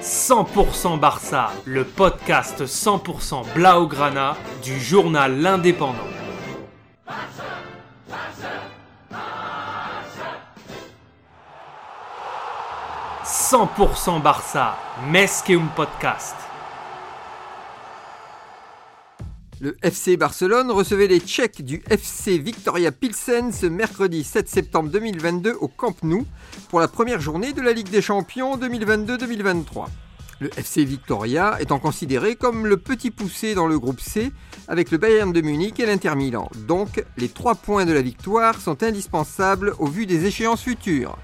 100% Barça, le podcast 100% Blaugrana du journal L'Indépendant. 100% Barça, un podcast. Le FC Barcelone recevait les Tchèques du FC Victoria Pilsen ce mercredi 7 septembre 2022 au Camp Nou pour la première journée de la Ligue des Champions 2022-2023. Le FC Victoria étant considéré comme le petit poussé dans le groupe C avec le Bayern de Munich et l'Inter Milan. Donc les trois points de la victoire sont indispensables au vu des échéances futures.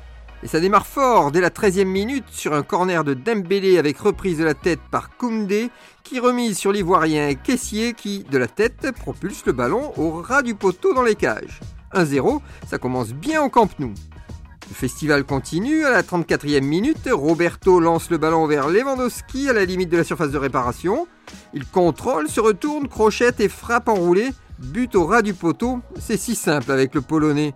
Et ça démarre fort dès la 13e minute sur un corner de Dembélé avec reprise de la tête par Koundé qui remise sur l'ivoirien Caissier qui, de la tête, propulse le ballon au ras du poteau dans les cages. 1-0, ça commence bien au Camp Nou. Le festival continue, à la 34e minute, Roberto lance le ballon vers Lewandowski à la limite de la surface de réparation. Il contrôle, se retourne, crochette et frappe enroulé. But au ras du poteau, c'est si simple avec le Polonais.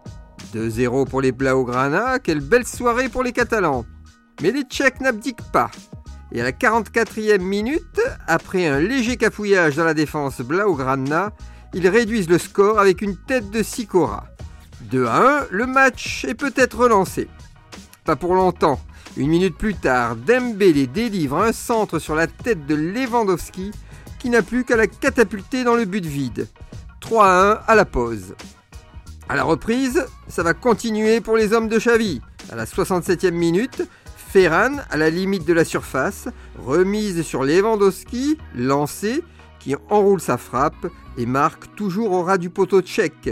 2-0 pour les Blaugrana, quelle belle soirée pour les Catalans. Mais les Tchèques n'abdiquent pas. Et à la 44e minute, après un léger cafouillage dans la défense Blaugrana, ils réduisent le score avec une tête de Sikora. 2 1, le match est peut-être relancé. Pas pour longtemps. Une minute plus tard, Dembélé délivre un centre sur la tête de Lewandowski qui n'a plus qu'à la catapulter dans le but vide. 3 1 à la pause. À la reprise, ça va continuer pour les hommes de Xavi. À la 67e minute, Ferran, à la limite de la surface, remise sur Lewandowski, lancé, qui enroule sa frappe et marque toujours au ras du poteau tchèque.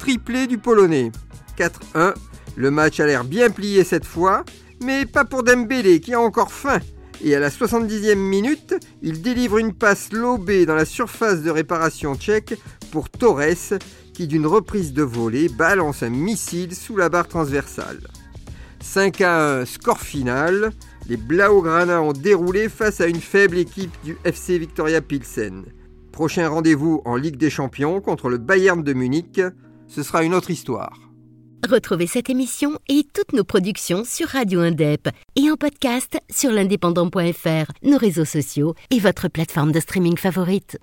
Triplé du Polonais. 4-1, le match a l'air bien plié cette fois, mais pas pour Dembélé qui a encore faim. Et à la 70e minute, il délivre une passe lobée dans la surface de réparation tchèque pour Torres qui d'une reprise de volée balance un missile sous la barre transversale. 5 à 1 score final, les Blaugrana ont déroulé face à une faible équipe du FC Victoria Pilsen. Prochain rendez-vous en Ligue des Champions contre le Bayern de Munich, ce sera une autre histoire. Retrouvez cette émission et toutes nos productions sur Radio Indep et en podcast sur l'indépendant.fr, nos réseaux sociaux et votre plateforme de streaming favorite.